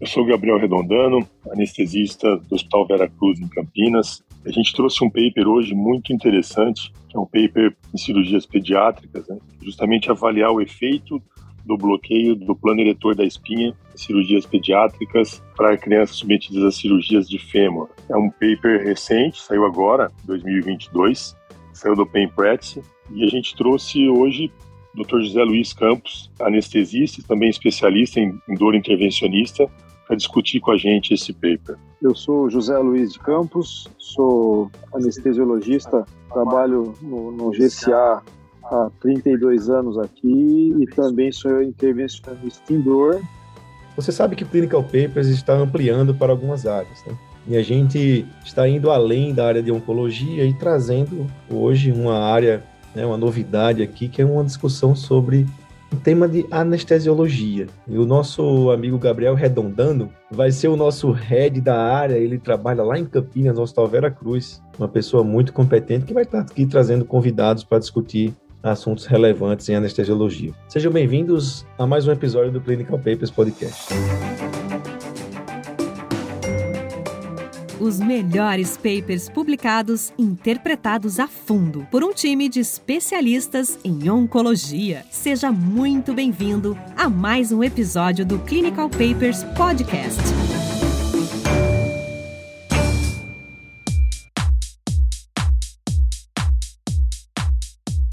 Eu sou Gabriel Redondano, anestesista do Hospital Vera Cruz, em Campinas. A gente trouxe um paper hoje muito interessante, que é um paper em cirurgias pediátricas, né? justamente avaliar o efeito do bloqueio do plano eretor da espinha em cirurgias pediátricas para crianças submetidas a cirurgias de fêmur. É um paper recente, saiu agora, 2022, saiu do Practice, e a gente trouxe hoje Dr. José Luiz Campos, anestesista e também especialista em, em dor intervencionista, para discutir com a gente esse paper. Eu sou José Luiz de Campos, sou anestesiologista, trabalho no, no GCA há 32 anos aqui e também sou intervencionista em dor. Você sabe que o Clinical Papers está ampliando para algumas áreas, né? E a gente está indo além da área de oncologia e trazendo hoje uma área, né, uma novidade aqui, que é uma discussão sobre o tema de anestesiologia. E o nosso amigo Gabriel Redondano vai ser o nosso head da área. Ele trabalha lá em Campinas, no Hospital Vera Cruz. Uma pessoa muito competente que vai estar aqui trazendo convidados para discutir assuntos relevantes em anestesiologia. Sejam bem-vindos a mais um episódio do Clinical Papers Podcast. Os melhores papers publicados, interpretados a fundo por um time de especialistas em oncologia. Seja muito bem-vindo a mais um episódio do Clinical Papers Podcast.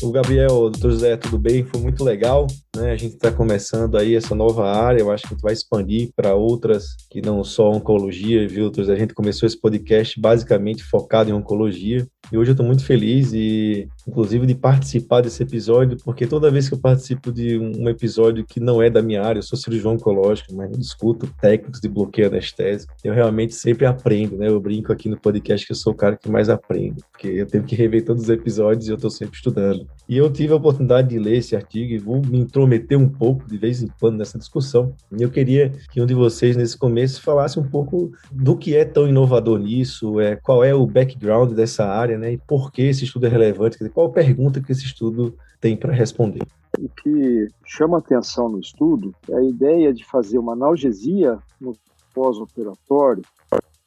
O Gabriel, doutor José, tudo bem? Foi muito legal. Né? A gente está começando aí essa nova área, eu acho que a gente vai expandir para outras que não só oncologia, viu? A gente começou esse podcast basicamente focado em oncologia. E hoje eu estou muito feliz e, inclusive, de participar desse episódio, porque toda vez que eu participo de um episódio que não é da minha área, eu sou cirurgião oncológico, mas discuto técnicos de bloqueio anestésico, eu realmente sempre aprendo, né? Eu brinco aqui no podcast que eu sou o cara que mais aprende, porque eu tenho que rever todos os episódios e eu estou sempre estudando. E eu tive a oportunidade de ler esse artigo e vou me intrometer um pouco de vez em quando nessa discussão. E eu queria que um de vocês, nesse começo, falasse um pouco do que é tão inovador nisso, é, qual é o background dessa área, né? E por que esse estudo é relevante? Dizer, qual pergunta que esse estudo tem para responder? O que chama atenção no estudo é a ideia de fazer uma analgesia no pós-operatório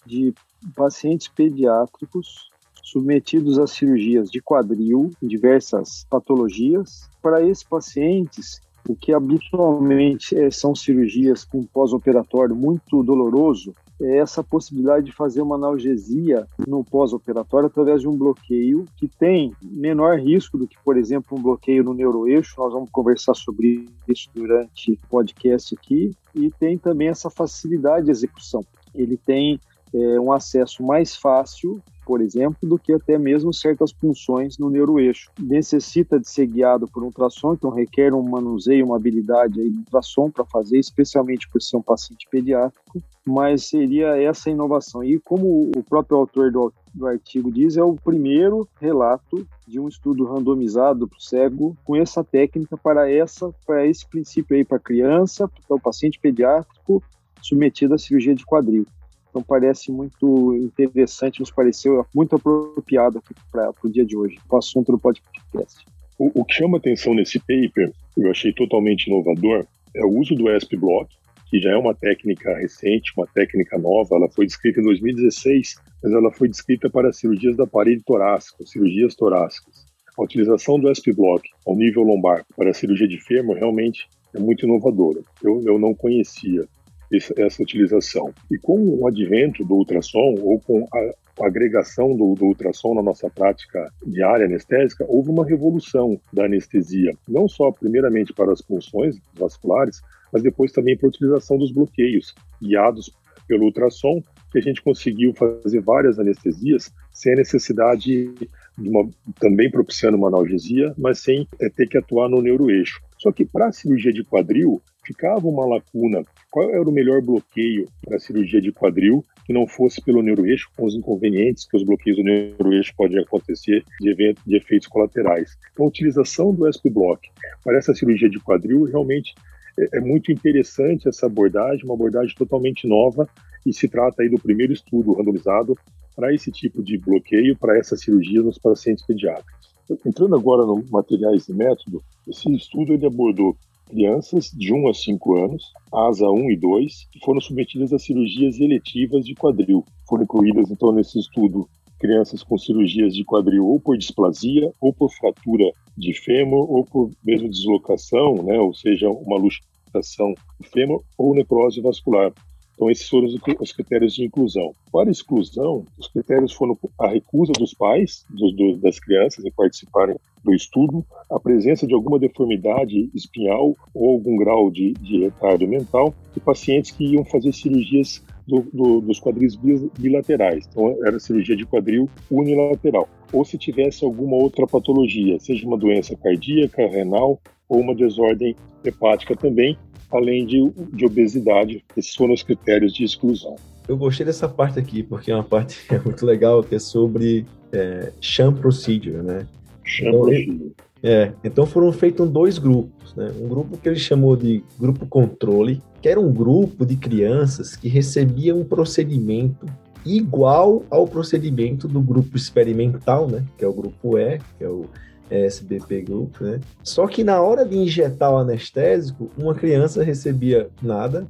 de pacientes pediátricos submetidos a cirurgias de quadril, diversas patologias. Para esses pacientes, o que habitualmente é, são cirurgias com pós-operatório muito doloroso, é essa possibilidade de fazer uma analgesia no pós-operatório através de um bloqueio que tem menor risco do que, por exemplo, um bloqueio no neuroeixo. Nós vamos conversar sobre isso durante o podcast aqui. E tem também essa facilidade de execução. Ele tem é, um acesso mais fácil por exemplo, do que até mesmo certas funções no neuroeixo. Necessita de ser guiado por um ultrassom, então requer um manuseio, uma habilidade aí de ultrassom para fazer, especialmente por ser um paciente pediátrico, mas seria essa inovação. E como o próprio autor do, do artigo diz, é o primeiro relato de um estudo randomizado para o cego com essa técnica para essa para esse princípio aí para criança, para o paciente pediátrico submetido à cirurgia de quadril. Então parece muito interessante, nos pareceu muito apropriado para o dia de hoje, o assunto do podcast. O, o, que chama atenção nesse paper, eu achei totalmente inovador, é o uso do ESP Block, que já é uma técnica recente, uma técnica nova, ela foi descrita em 2016, mas ela foi descrita para cirurgias da parede torácica, cirurgias torácicas. A utilização do ESP Block ao nível lombar para cirurgia de fêmur realmente é muito inovadora. Eu, eu não conhecia essa utilização. E com o advento do ultrassom, ou com a agregação do, do, ultrassom na nossa prática diária anestésica, houve uma revolução da anestesia, não só primeiramente para as pulsões vasculares, mas depois também para a utilização dos bloqueios guiados pelo ultrassom, que a gente conseguiu fazer várias anestesias sem a necessidade de uma, também propiciando uma analgesia, mas sem é, ter que atuar no neuroeixo. Só que para a cirurgia de quadril, ficava uma lacuna. Qual era o melhor bloqueio para a cirurgia de quadril que não fosse pelo neuroeixo, com os inconvenientes que os bloqueios do neuroeixo podem acontecer de, evento, de efeitos colaterais? Então, a utilização do SP-Block para essa cirurgia de quadril realmente é, é muito interessante essa abordagem, uma abordagem totalmente nova e se trata aí do primeiro estudo randomizado para esse tipo de bloqueio, para essa cirurgia nos pacientes pediátricos. Entrando agora no materiais e método, esse estudo ele abordou crianças de 1 a 5 anos, ASA 1 e 2, que foram submetidas a cirurgias eletivas de quadril. Foram incluídas, então, nesse estudo, crianças com cirurgias de quadril ou por displasia, ou por fratura de fêmur, ou por mesmo deslocação, né, ou seja, uma luxação do fêmur, ou necrose vascular. Então, esses foram os critérios de inclusão. Para exclusão, os critérios foram a recusa dos pais, dos, das crianças, em participarem do estudo, a presença de alguma deformidade espinhal ou algum grau de, de retardo mental, e pacientes que iam fazer cirurgias do, do, dos quadris bilaterais. Então, era cirurgia de quadril unilateral. Ou se tivesse alguma outra patologia, seja uma doença cardíaca, renal ou uma desordem hepática também, além de, de obesidade. Esses foram os critérios de exclusão. Eu gostei dessa parte aqui, porque é uma parte é muito legal, que é sobre é, sham procedure, né? Sham então, procedure. É, então foram feitos dois grupos, né? Um grupo que ele chamou de grupo controle, que era um grupo de crianças que recebia um procedimento igual ao procedimento do grupo experimental, né? Que é o grupo E, que é o SBP Group, né? Só que na hora de injetar o anestésico, uma criança recebia nada,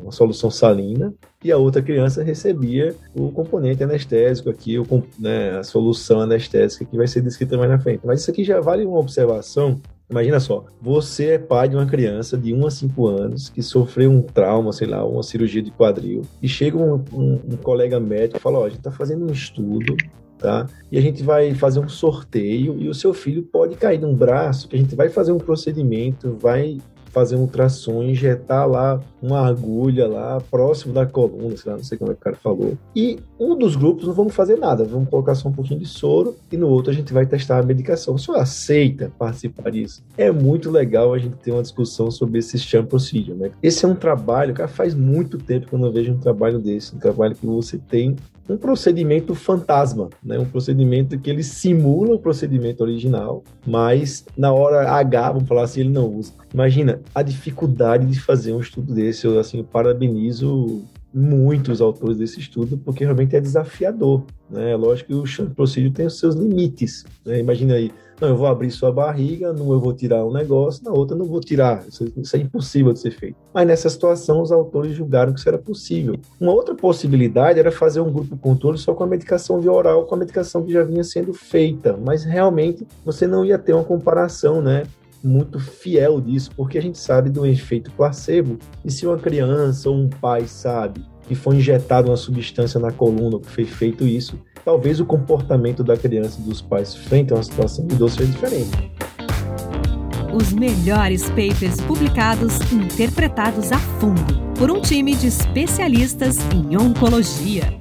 uma solução salina, e a outra criança recebia o componente anestésico aqui, o, né, a solução anestésica que vai ser descrita mais na frente. Mas isso aqui já vale uma observação Imagina só, você é pai de uma criança de 1 a 5 anos que sofreu um trauma, sei lá, uma cirurgia de quadril, e chega um, um, um colega médico e fala: Ó, oh, a gente está fazendo um estudo tá? E a gente vai fazer um sorteio e o seu filho pode cair num braço, que a gente vai fazer um procedimento, vai fazer um ultrassom, injetar lá uma agulha lá próximo da coluna, sei lá, não sei como é que o cara falou. E um dos grupos não vamos fazer nada, vamos colocar só um pouquinho de soro e no outro a gente vai testar a medicação. O senhor aceita participar disso? É muito legal a gente ter uma discussão sobre esse sham procedure, né? Esse é um trabalho, cara, faz muito tempo que eu não vejo um trabalho desse, um trabalho que você tem um procedimento fantasma, né? Um procedimento que ele simula o procedimento original, mas na hora H, vamos falar assim, ele não usa. Imagina a dificuldade de fazer um estudo desse. Eu assim parabenizo muitos autores desse estudo porque realmente é desafiador, né? É lógico que o Procedure tem os seus limites. Né? Imagina aí, não, eu vou abrir sua barriga, não eu vou tirar um negócio, na outra não vou tirar. Isso, isso, é impossível de ser feito. Mas nessa situação, os autores julgaram que isso era possível. Uma outra possibilidade era fazer um grupo controle só com a medicação via oral, com a medicação que já vinha sendo feita. Mas realmente você não ia ter uma comparação, né? Muito fiel disso, porque a gente sabe do efeito placebo. E se uma criança ou um pai sabe que foi injetado uma substância na coluna que foi feito isso, talvez o comportamento da criança e dos pais frente a uma situação de dor seja diferente. Os melhores papers publicados e interpretados a fundo por um time de especialistas em oncologia.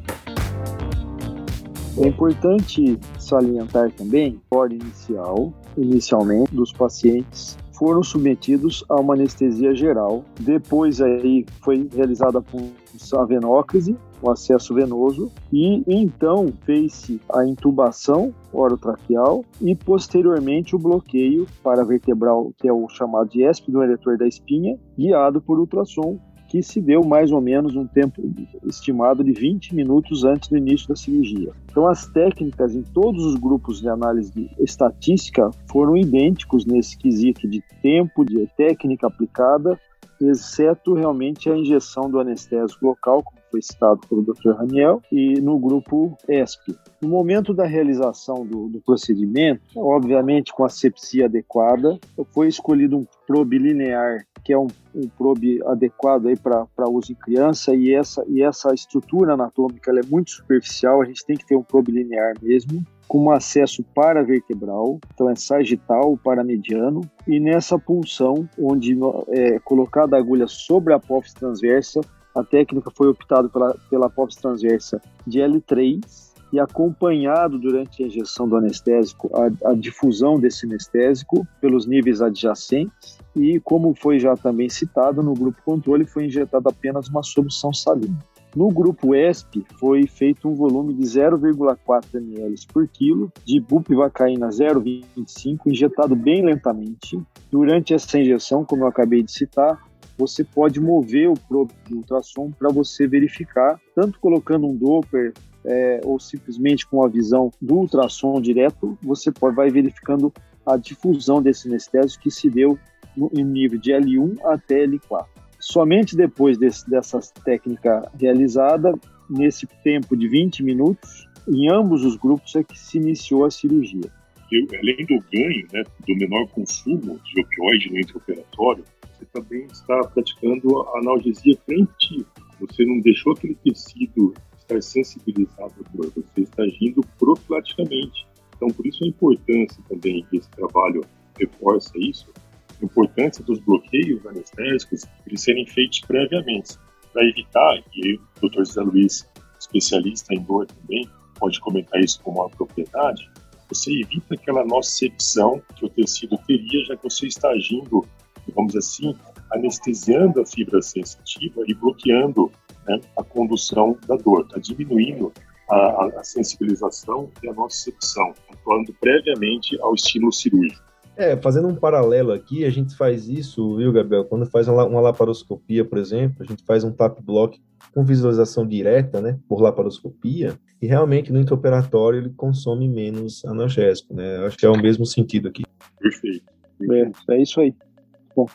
É importante salientar também a ordem inicial, inicialmente, dos pacientes foram submetidos a uma anestesia geral. Depois aí foi realizada a punção venóclise, o acesso venoso, e então fez-se a intubação orotraqueal e posteriormente o bloqueio paravertebral, que é o chamado de do da espinha, guiado por ultrassom que se deu mais ou menos um tempo estimado de 20 minutos antes do início da cirurgia. Então, as técnicas em todos os grupos de análise de estatística foram idênticos nesse quesito de tempo, de técnica aplicada, exceto realmente a injeção do anestésico local, como foi citado pelo Dr. Raniel, e no grupo ESP. No momento da realização do, do procedimento, obviamente com a sepsia adequada, foi escolhido um probe linear que é um, um probe adequado aí para uso em criança e essa, e essa estrutura anatômica é muito superficial, a gente tem que ter um probe linear mesmo, com um acesso paravertebral, então é sagital, paramediano, e nessa punção, onde é colocada a agulha sobre a apófise transversa, a técnica foi optada pela, pela apófise transversa de L3, e acompanhado durante a injeção do anestésico a, a, difusão desse anestésico pelos níveis adjacentes e como foi já também citado no grupo controle foi injetada apenas uma solução salina. No grupo ESP foi feito um volume de 0,4 ml por quilo de bupivacaína 0,25 injetado bem lentamente. Durante essa injeção, como eu acabei de citar, você pode mover o probe de ultrassom para você verificar, tanto colocando um Doppler é, ou simplesmente com a visão do ultrassom direto, você pode, vai verificando a difusão desse anestésico que se deu em nível de L1 até L4. Somente depois desse, dessa técnica realizada, nesse tempo de 20 minutos, em ambos os grupos é que se iniciou a cirurgia. além do ganho, né, do menor consumo de opioide no intraoperatório, também está praticando analgesia preventiva. Você não deixou aquele tecido estar sensibilizado à dor, você está agindo profilaticamente. Então, por isso a importância também que esse trabalho reforça isso, a importância dos bloqueios anestésicos eles serem feitos previamente, para evitar, e o Dr. José Luiz, especialista em dor também, pode comentar isso com uma propriedade, você evita aquela nocicepção que o tecido teria, já que você está agindo, vamos assim, anestesiando a fibra sensitiva e bloqueando né, a condução da dor, está diminuindo a, a, sensibilização e a nocicepção, atuando previamente ao estímulo cirúrgico. É, fazendo um paralelo aqui, a gente faz isso, viu, Gabriel? Quando faz uma, uma laparoscopia, por exemplo, a gente faz um tap block com visualização direta, né, por laparoscopia, e realmente no intraoperatório ele consome menos analgésico, né? Acho que é o mesmo sentido aqui. Perfeito. É, é isso aí. Bom.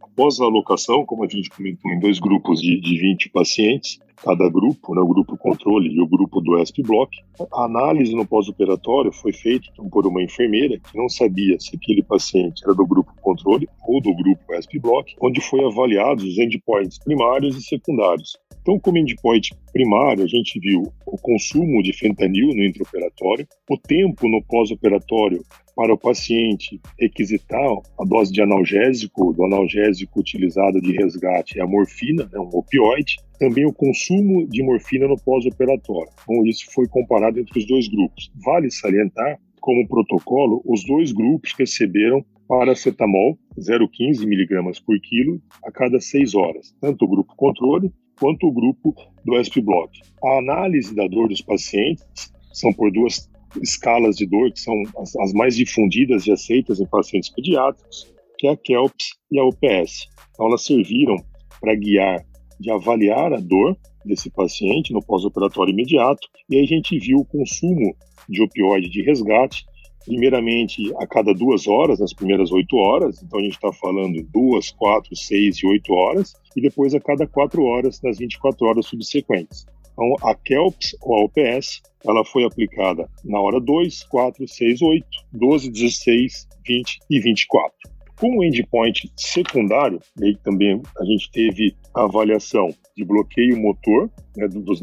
Após a alocação, como a gente comentou, em dois grupos de, de 20 pacientes, cada grupo, né, o grupo controle e o grupo do ESP Block. A análise no pós-operatório foi feita por uma enfermeira que não sabia se aquele paciente era do grupo controle ou do grupo ESP Block, onde foi avaliados os endpoints primários e secundários. Então, como endpoint primário, a gente viu o consumo de fentanil no intraoperatório, o tempo no pós-operatório para o paciente requisitar a dose de analgésico, do analgésico utilizado de resgate é a morfina, né, um opioide, também o consumo de morfina no pós-operatório. Então, isso foi comparado entre os dois grupos. Vale salientar, como protocolo, os dois grupos receberam paracetamol 0,15 miligramas por quilo a cada seis horas, tanto o grupo controle quanto o grupo do SP-Block. A análise da dor dos pacientes são por duas escalas de dor, que são as, as mais difundidas e aceitas em pacientes pediátricos, que é a KELPS e a OPS. Então, elas serviram para guiar, de avaliar a dor desse paciente no pós-operatório imediato, e aí a gente viu o consumo de opioide de resgate, primeiramente a cada duas horas, nas primeiras oito horas, então a gente está falando duas, quatro, seis e oito horas, e depois a cada quatro horas nas 24 horas subsequentes. Então, a KELPS ou a OPS, ela foi aplicada na hora 2, 4, 6, 8, 12, 16, 20 e 24. Com o endpoint secundário, aí também a gente teve a avaliação de bloqueio motor né, dos,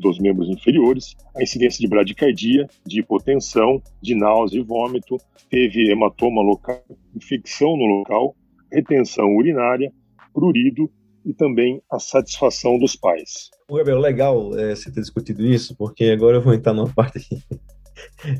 dos membros inferiores, a incidência de bradicardia, de hipotensão, de náusea e vômito, teve hematoma local, infecção no local, retenção urinária, prurido e também a satisfação dos pais. Gabriel, legal é, você ter discutido isso, porque agora eu vou entrar numa parte.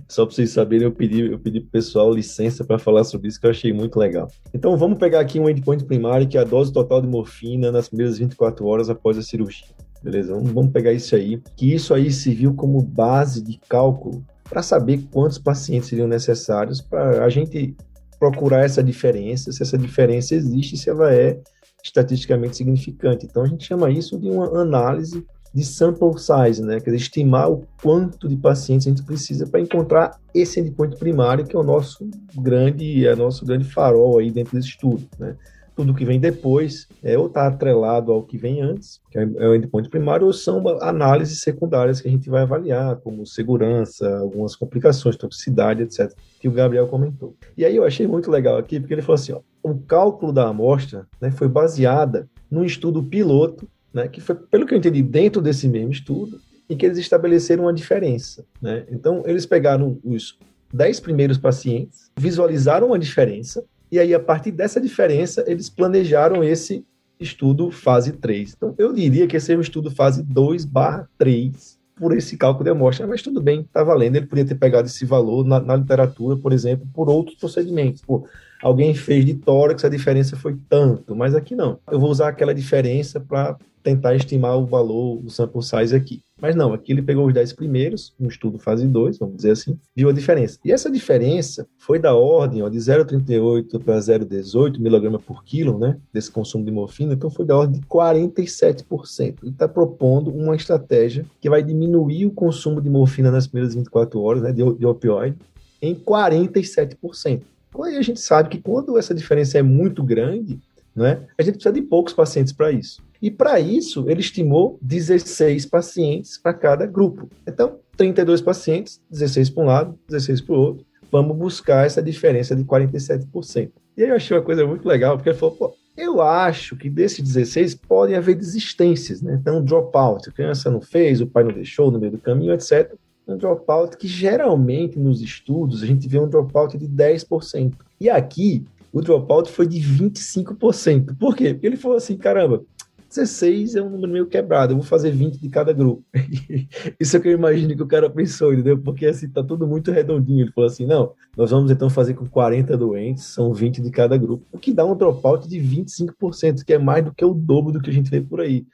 Só para vocês saberem, eu pedi, eu pedi pro pessoal licença para falar sobre isso, que eu achei muito legal. Então vamos pegar aqui um endpoint primário, que é a dose total de morfina nas primeiras 24 horas após a cirurgia. Beleza? Vamos, pegar isso aí, que isso aí serviu como base de cálculo para saber quantos pacientes seriam necessários para a gente procurar essa diferença, se essa diferença existe, se ela é estatisticamente significante. Então, a gente chama isso de uma análise de sample size, né? Quer dizer, estimar o quanto de pacientes a gente precisa para encontrar esse endpoint primário, que é o nosso grande, é o nosso grande farol aí dentro desse estudo, né? tudo que vem depois é ou está atrelado ao que vem antes, que é o endpoint primário, ou são análises secundárias que a gente vai avaliar, como segurança, algumas complicações, toxicidade, etc., que o Gabriel comentou. E aí eu achei muito legal aqui, porque ele falou assim, ó, o cálculo da amostra né, foi baseada num estudo piloto, né, que foi, pelo que eu entendi, dentro desse mesmo estudo, em que eles estabeleceram uma diferença. Né? Então, eles pegaram os 10 primeiros pacientes, visualizaram uma diferença, e aí, a partir dessa diferença, eles planejaram esse estudo fase 3. Então, eu diria que esse é um estudo fase 2 barra 3 por esse cálculo de amostra, mas tudo bem, está valendo. Ele podia ter pegado esse valor na, na literatura, por exemplo, por outros procedimentos. Por, alguém fez de tórax, a diferença foi tanto, mas aqui não. Eu vou usar aquela diferença para tentar estimar o valor, o sample size aqui. Mas não, aqui ele pegou os 10 primeiros, um estudo fase 2, vamos dizer assim, viu a diferença. E essa diferença foi da ordem ó, de 0,38 para 0,18 mg por quilo, né, desse consumo de morfina, então foi da ordem de 47%. Ele está propondo uma estratégia que vai diminuir o consumo de morfina nas primeiras 24 horas, né, de, de opioide, em 47%. E a gente sabe que quando essa diferença é muito grande, né, a gente precisa de poucos pacientes para isso. E para isso, ele estimou 16 pacientes para cada grupo. Então, 32 pacientes, 16 para um lado, 16 para o outro. Vamos buscar essa diferença de 47%. E aí eu achei uma coisa muito legal, porque ele falou, pô, eu acho que desses 16 podem haver desistências, né? Então, dropout, a criança não fez, o pai não deixou no meio do caminho, etc. Um dropout que geralmente nos estudos a gente vê um dropout de 10%. E aqui, o dropout foi de 25%. Por quê? Porque ele falou assim, caramba, 16 é um número meio quebrado, eu vou fazer 20 de cada grupo. Isso é o que eu imagino que o cara pensou, entendeu? Porque assim, tá tudo muito redondinho. Ele falou assim: não, nós vamos então fazer com 40 doentes, são 20 de cada grupo, o que dá um dropout de 25%, que é mais do que o dobro do que a gente vê por aí.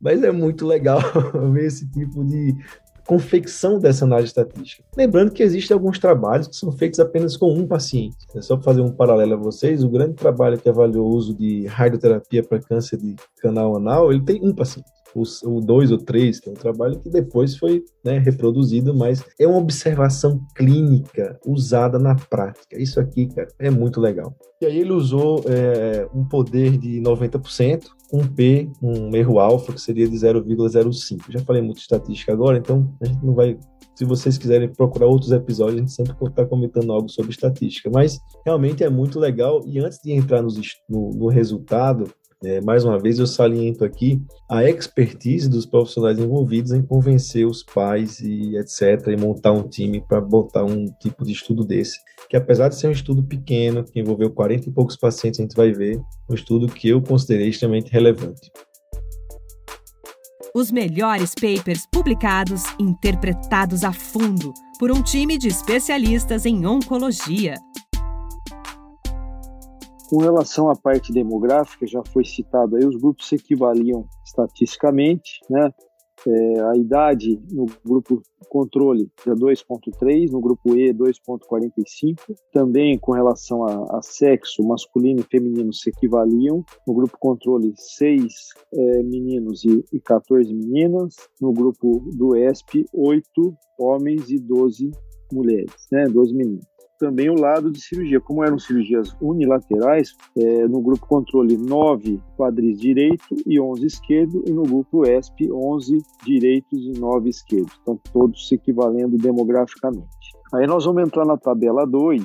Mas é muito legal ver esse tipo de confecção dessa análise estatística. Lembrando que existem alguns trabalhos que são feitos apenas com um paciente. É só para fazer um paralelo a vocês, o grande trabalho que avaliou o uso de radioterapia para câncer de canal anal, ele tem um paciente o 2 ou 3, que é um trabalho que depois foi né, reproduzido, mas é uma observação clínica usada na prática. Isso aqui, cara, é muito legal. E aí ele usou é, um poder de 90%, um P, um erro alfa, que seria de 0,05. Já falei muito estatística agora, então a gente não vai se vocês quiserem procurar outros episódios, a gente sempre está comentando algo sobre estatística. Mas realmente é muito legal. E antes de entrar nos, no, no, resultado, é, mais uma vez, eu saliento aqui a expertise dos profissionais envolvidos em convencer os pais e etc. e montar um time para botar um tipo de estudo desse. Que apesar de ser um estudo pequeno, que envolveu 40 e poucos pacientes, a gente vai ver um estudo que eu considerei extremamente relevante. Os melhores papers publicados, interpretados a fundo por um time de especialistas em oncologia. Com relação à parte demográfica, já foi citado aí, os grupos se equivaliam estatisticamente, né? É, a idade no grupo controle é 2.3, no grupo E 2.45. Também com relação a, a, sexo, masculino e feminino se equivaliam. No grupo controle, 6 é, meninos e, e 14 meninas. No grupo do ESP, 8 homens e 12 mulheres, né? 12 meninos também o lado de cirurgia. Como eram cirurgias unilaterais, é, no grupo controle 9 quadris direito e 11 esquerdo, e no grupo ESP 11 direitos e 9 esquerdos. Então, todos se equivalendo demograficamente. Aí nós vamos entrar na tabela 2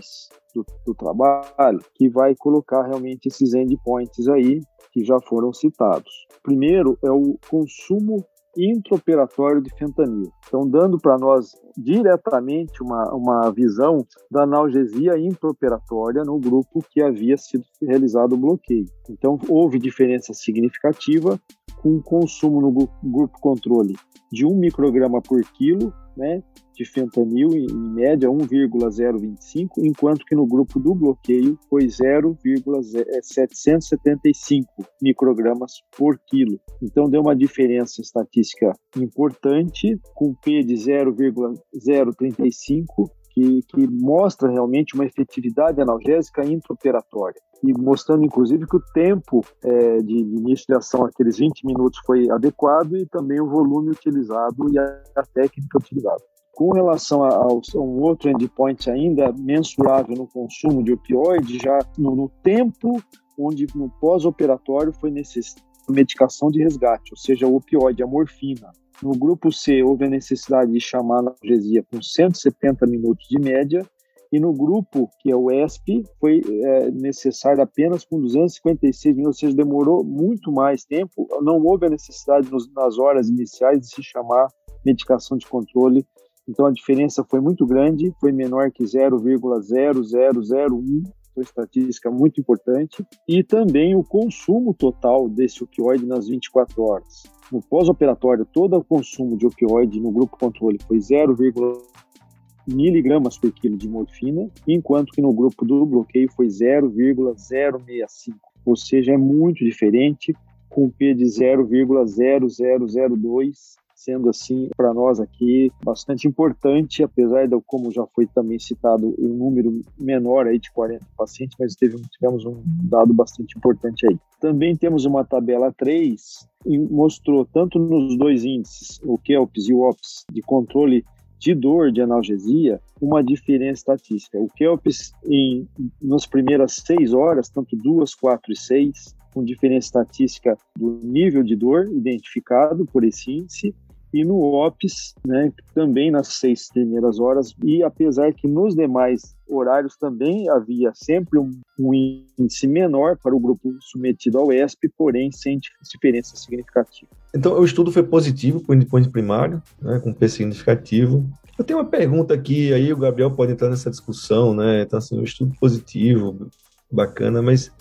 do, do trabalho, que vai colocar realmente esses endpoints aí, que já foram citados. Primeiro é o consumo intraoperatório de fentanil. Então, dando para nós diretamente uma, uma visão da analgesia intraoperatória no grupo que havia sido realizado o bloqueio. Então, houve diferença significativa com consumo no grupo controle de 1 micrograma por quilo, né, de fentanil, em média 1,025, enquanto que no grupo do bloqueio foi 0,775 microgramas por quilo. Então deu uma diferença estatística importante, com P de 0,035 que, que, mostra realmente uma efetividade analgésica intraoperatória. E mostrando, inclusive, que o tempo é, de, de, início de ação, aqueles 20 minutos, foi adequado e também o volume utilizado e a, a técnica utilizada. Com relação a, a, um outro endpoint ainda mensurável no consumo de opioide, já no, no tempo onde no pós-operatório foi necessário medicação de resgate, ou seja, o opioide, a morfina. No grupo C, houve a necessidade de chamar a analgesia com 170 minutos de média, e no grupo, que é o ESP, foi é, necessário apenas com 256 minutos, ou seja, demorou muito mais tempo. Não houve a necessidade nos, nas horas iniciais de se chamar medicação de controle então a diferença foi muito grande, foi menor que 0,0001, foi estatística muito importante, e também o consumo total desse opioide nas 24 horas. No pós-operatório, todo o consumo de opioide no grupo controle foi 0, miligramas por quilo de morfina, enquanto que no grupo do bloqueio foi 0,065, ou seja, é muito diferente, com P de 0,0002 sendo assim para nós aqui bastante importante, apesar de como já foi também citado um número menor aí de 40 pacientes, mas teve, tivemos um dado bastante importante aí. Também temos uma tabela 3 e mostrou tanto nos dois índices, o KELPS e o OPS, de controle de dor, de analgesia, uma diferença estatística. O Kelps, em, nas primeiras seis horas, tanto duas, quatro e seis, com diferença estatística do nível de dor identificado por esse índice, e no OPS, né, também nas seis primeiras horas, e apesar que nos demais horários também havia sempre um, um índice menor para o grupo submetido ao ESP, porém sem diferença significativa. Então, o estudo foi positivo para o endpoint primário, né, com P significativo. Eu tenho uma pergunta aqui, aí o Gabriel pode entrar nessa discussão, né? Então, assim, o estudo positivo, bacana, mas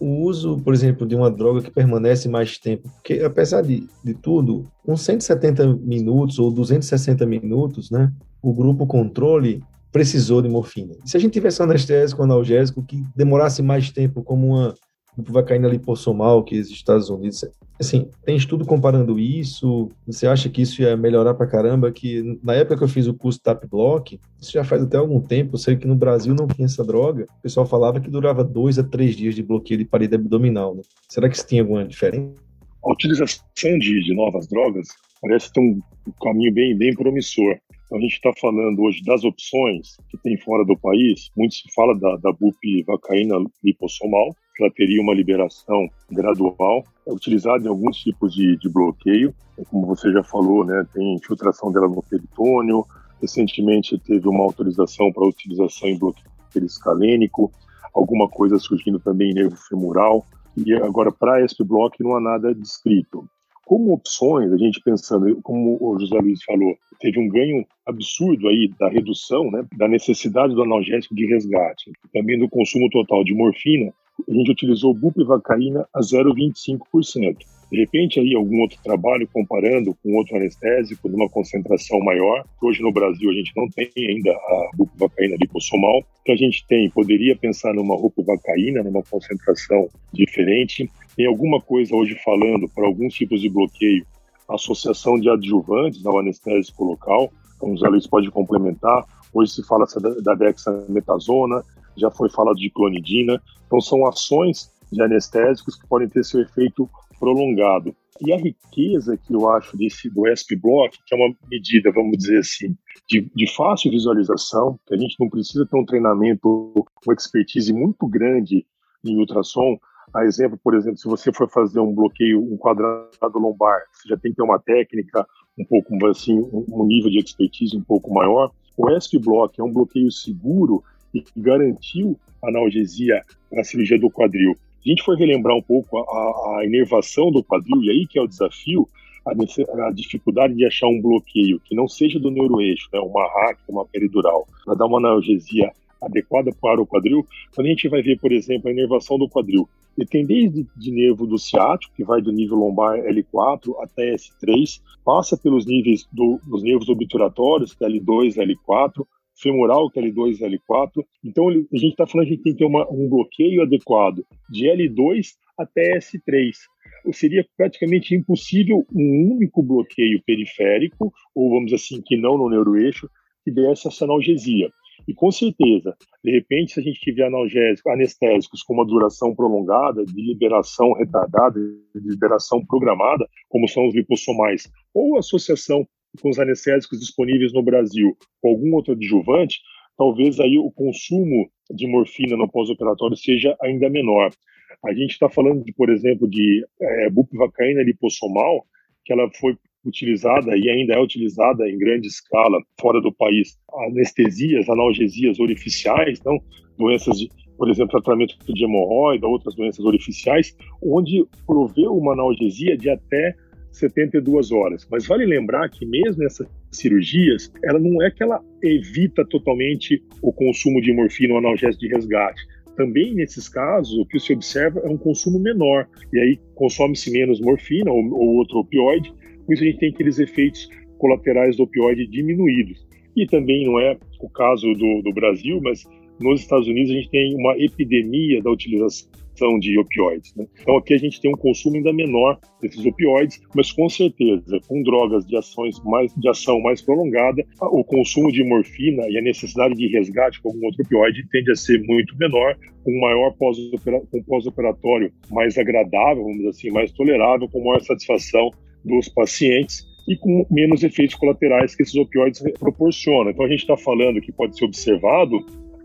o uso, por exemplo, de uma droga que permanece mais tempo, porque apesar de, de tudo, com 170 minutos ou 260 minutos, né, o grupo controle precisou de morfina. se a gente tivesse um anestésico analgésico que demorasse mais tempo, como uma bupivacaína lipossomal que existe nos Estados Unidos, assim, tem estudo comparando isso? Você acha que isso ia melhorar pra caramba? Que na época que eu fiz o curso TAP Block, isso já faz até algum tempo, eu sei que no Brasil não tinha essa droga, o pessoal falava que durava dois a três dias de bloqueio de parede abdominal. Né? Será que isso tinha alguma diferença? A utilização de, de novas drogas parece ter um caminho bem, bem promissor. Então, a gente está falando hoje das opções que tem fora do país. Muito se fala da, da bupivacaína lipossomal, que ela teria uma liberação gradual. É utilizada em alguns tipos de, de bloqueio, como você já falou, né, tem infiltração dela no peritônio. Recentemente teve uma autorização para utilização em bloqueio escalênico, alguma coisa surgindo também em nervo femoral. E agora, para SP Block, não há nada descrito como opções, a gente pensando, como o José Luiz falou, teve um ganho absurdo aí da redução, né, da necessidade do analgésico de resgate, também do consumo total de morfina, a gente utilizou bupivacaína a 0,25%. De repente, aí algum outro trabalho comparando com outro anestésico numa concentração maior, que hoje no Brasil a gente não tem ainda a bupivacaína lipossomal, que a gente tem, poderia pensar numa bupivacaína, numa concentração diferente. Tem alguma coisa hoje falando para alguns tipos de bloqueio, associação de adjuvantes ao anestésico local, então os Luiz pode complementar. Hoje se fala da dexametasona, já foi falado de clonidina. Então são ações de anestésicos que podem ter seu efeito prolongado. E a riqueza que eu acho desse do SP Block, que é uma medida, vamos dizer assim, de, de fácil visualização, que a gente não precisa ter um treinamento, uma expertise muito grande em ultrassom. A exemplo, por exemplo, se você for fazer um bloqueio, um quadrado lombar, você já tem que ter uma técnica um pouco assim, um nível de expertise um pouco maior. O ESP Block é um bloqueio seguro e garantiu analgesia na cirurgia do quadril. A gente for relembrar um pouco a, a inervação do quadril, e aí que é o desafio, a, a, dificuldade de achar um bloqueio que não seja do neuroeixo, né, uma RAC, uma peridural, para dar uma analgesia adequada para o quadril, quando a gente vai ver, por exemplo, a inervação do quadril, ele tem desde de nervo do ciático, que vai do nível lombar L4 até S3, passa pelos níveis do, dos nervos obturatórios, que é L2, L4, femoral, que é L2 e L4. Então, a gente está falando que a gente tem que ter uma, um bloqueio adequado de L2 até S3. Seria praticamente impossível um único bloqueio periférico, ou vamos assim, que não no neuroeixo, que desse essa analgesia. E com certeza, de repente, se a gente tiver analgésicos, anestésicos com uma duração prolongada, de liberação retardada, de liberação programada, como são os lipossomais, ou associação com os anestésicos disponíveis no Brasil com algum outro adjuvante, talvez aí o consumo de morfina no pós-operatório seja ainda menor. A gente está falando, de, por exemplo, de é, bupivacaína lipossomal, que ela foi utilizada e ainda é utilizada em grande escala fora do país. Anestesias, analgesias orificiais, então doenças de, por exemplo, tratamento de hemorroida, outras doenças orificiais, onde proveu uma analgesia de até 72 horas. Mas vale lembrar que mesmo nessas cirurgias, ela não é que ela evita totalmente o consumo de morfina ou analgésico de resgate. Também nesses casos, o que se observa é um consumo menor. E aí consome-se menos morfina ou, ou outro opioide. Com isso a gente tem aqueles efeitos colaterais do opioide diminuídos. E também não é o caso do, do Brasil, mas nos Estados Unidos a gente tem uma epidemia da utilização de opioides. Né? Então aqui a gente tem um consumo ainda menor desses opioides, mas com certeza, com drogas de, ações mais, de ação mais prolongada, o consumo de morfina e a necessidade de resgate com algum outro opioide tende a ser muito menor, com um maior pós-operatório mais agradável, vamos dizer assim, mais tolerável, com maior satisfação dos pacientes e com menos efeitos colaterais que esses opioides proporcionam. Então a gente está falando que pode ser observado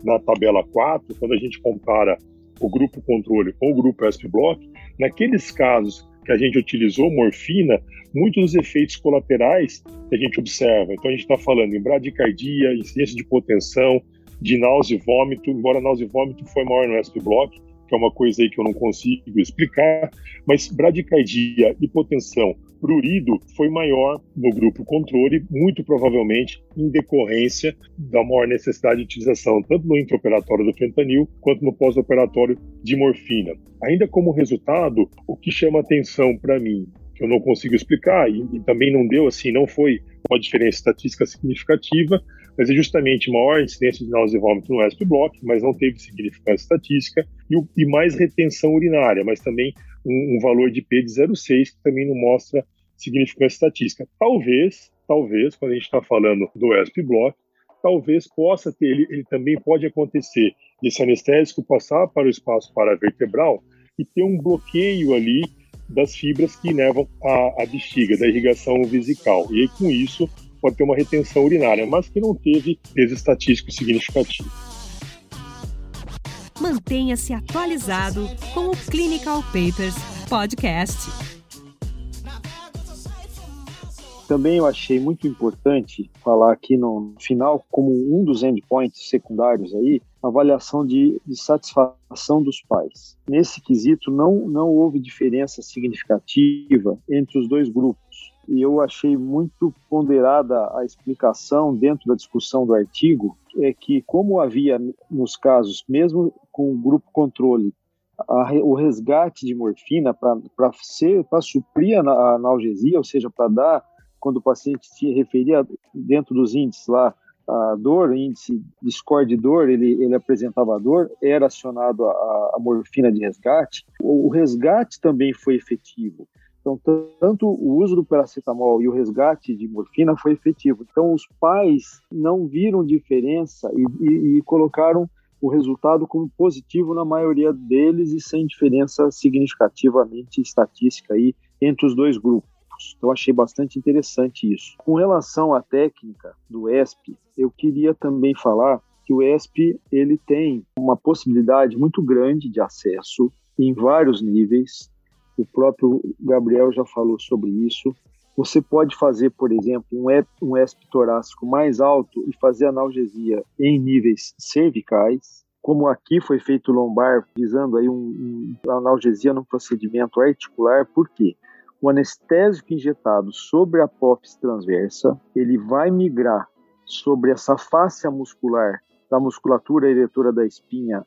na tabela 4, quando a gente compara o grupo controle com o grupo SP-Block, naqueles casos que a gente utilizou morfina, muitos dos efeitos colaterais que a gente observa. Então, a gente está falando em bradicardia, incidência de hipotensão, de náusea e vômito, embora náusea e vômito foi maior no SP-Block, que é uma coisa aí que eu não consigo explicar, mas bradicardia, hipotensão, prurido foi maior no grupo controle, muito provavelmente em decorrência da maior necessidade de utilização tanto no intraoperatório do fentanil quanto no pós-operatório de morfina. Ainda como resultado, o que chama atenção para mim, que eu não consigo explicar e, e também não deu assim, não foi uma diferença estatística significativa, mas é justamente maior incidência de náusea e vômito no ESP block, mas não teve significância estatística, e, e mais retenção urinária, mas também um, um, valor de P de 0,6, que também não mostra significância estatística. Talvez, talvez, quando a gente está falando do ESP block, talvez possa ter, ele, ele também pode acontecer desse anestésico passar para o espaço paravertebral e ter um bloqueio ali das fibras que levam a, a bexiga, da irrigação vesical. E aí, com isso, pode ter uma retenção urinária, mas que não teve peso estatístico significativo. Mantenha-se atualizado com o Clinical Papers Podcast. Também eu achei muito importante falar aqui no final, como um dos endpoints secundários aí, avaliação de, de, satisfação dos pais. Nesse quesito, não, não houve diferença significativa entre os dois grupos e eu achei muito ponderada a explicação dentro da discussão do artigo, é que como havia nos casos, mesmo com o grupo controle, a, o resgate de morfina para ser para suprir a, analgesia, ou seja, para dar quando o paciente se referia dentro dos índices lá a dor, índice de score de dor, ele, ele apresentava dor, era acionado a, a morfina de resgate. O, o resgate também foi efetivo. Então, tanto o uso do paracetamol e o resgate de morfina foi efetivo. Então, os pais não viram diferença e, e, e colocaram o resultado como positivo na maioria deles e sem diferença significativamente estatística aí entre os dois grupos. Então achei bastante interessante isso. Com relação à técnica do ESP, eu queria também falar que o ESP ele tem uma possibilidade muito grande de acesso em vários níveis o próprio Gabriel já falou sobre isso. Você pode fazer, por exemplo, um, EP, um ESP torácico mais alto e fazer analgesia em níveis cervicais, como aqui foi feito lombar, visando aí um, um analgesia no procedimento articular. Por quê? O anestésico injetado sobre a apófise transversa, ele vai migrar sobre essa face muscular da musculatura eretora da espinha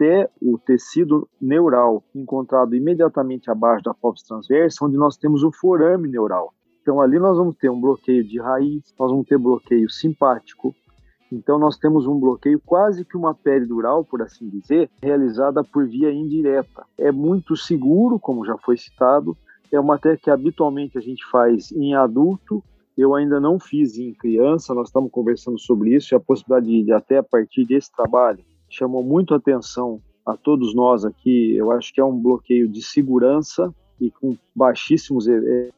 até o tecido neural encontrado imediatamente abaixo da apófise transversa, onde nós temos o forame neural. Então ali nós vamos ter um bloqueio de raiz, nós vamos ter bloqueio simpático. Então nós temos um bloqueio quase que uma peridural, por assim dizer, realizada por via indireta. É muito seguro, como já foi citado, é uma técnica que habitualmente a gente faz em adulto. Eu ainda não fiz em criança, nós estamos conversando sobre isso e a possibilidade de até a partir desse trabalho chamou muito atenção a todos nós aqui. Eu acho que é um bloqueio de segurança e com baixíssimos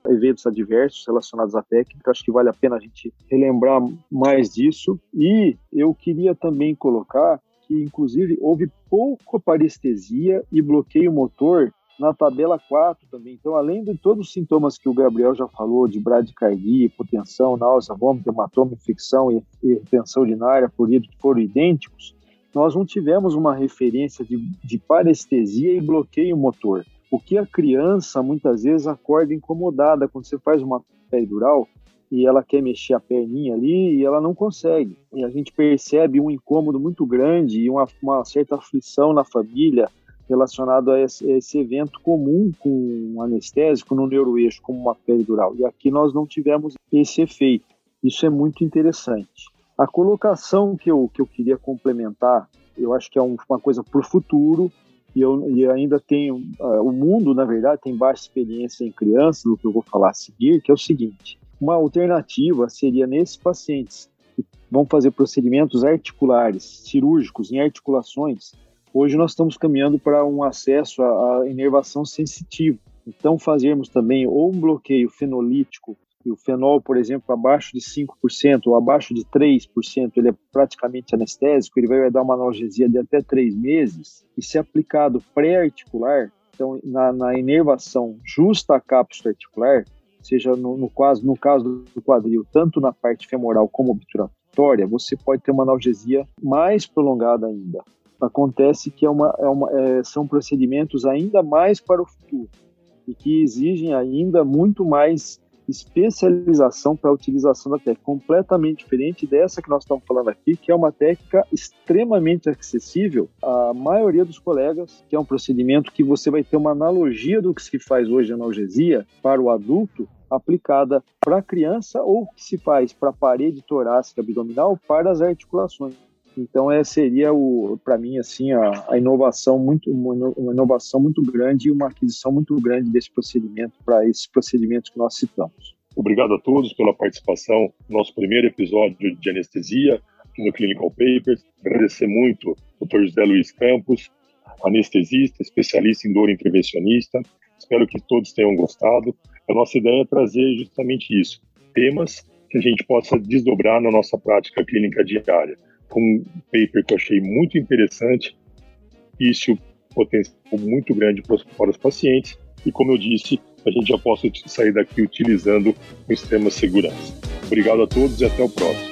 eventos adversos relacionados à técnica. Acho que vale a pena a gente relembrar mais disso. E eu queria também colocar que, inclusive, houve pouco parestesia e bloqueio motor na tabela 4 também. Então, além de todos os sintomas que o Gabriel já falou, de bradicardia, hipotensão, náusea, vômito, hematoma, infecção e retenção urinária, que foram idênticos, nós não tivemos uma referência de, de parestesia e bloqueio motor. O que a criança muitas vezes acorda incomodada quando você faz uma peridural e ela quer mexer a perninha ali e ela não consegue. E a gente percebe um incômodo muito grande e uma, uma certa aflição na família relacionado a esse, a esse, evento comum com um anestésico no neuroeixo, como uma peridural. E aqui nós não tivemos esse efeito. Isso é muito interessante. A colocação que eu, que eu queria complementar, eu acho que é um, uma coisa para o futuro, e eu e ainda tenho. Uh, o mundo, na verdade, tem baixa experiência em crianças, no que eu vou falar a seguir, que é o seguinte: uma alternativa seria nesses pacientes que vão fazer procedimentos articulares, cirúrgicos, em articulações. Hoje nós estamos caminhando para um acesso à, à inervação sensitiva. Então, fazermos também ou um bloqueio fenolítico e o fenol, por exemplo, abaixo de 5% ou abaixo de 3%, ele é praticamente anestésico, ele vai dar uma analgesia de até três meses, e se aplicado pré-articular, então na, na inervação justa à cápsula articular, seja no, no, caso, no caso do quadril, tanto na parte femoral como obturatória, você pode ter uma analgesia mais prolongada ainda. Acontece que é uma, é uma, é, são procedimentos ainda mais para o futuro e que exigem ainda muito mais especialização para a utilização da técnica, completamente diferente dessa que nós estamos falando aqui, que é uma técnica extremamente acessível à maioria dos colegas, que é um procedimento que você vai ter uma analogia do que se faz hoje analgesia para o adulto, aplicada para a criança ou que se faz para a parede torácica abdominal para as articulações. Então, é, seria o, para mim, assim, a, a, inovação muito, uma inovação muito grande e uma aquisição muito grande desse procedimento para esses procedimentos que nós citamos. Obrigado a todos pela participação no nosso primeiro episódio de anestesia no Clinical Papers. Agradecer muito ao Dr. José Luiz Campos, anestesista, especialista em dor intervencionista. Espero que todos tenham gostado. A nossa ideia é trazer justamente isso, temas que a gente possa desdobrar na nossa prática clínica diária um paper que eu achei muito interessante, isso potencial muito grande para os pacientes e, como eu disse, a gente já possa sair daqui utilizando com extrema segurança. Obrigado a todos e até o próximo.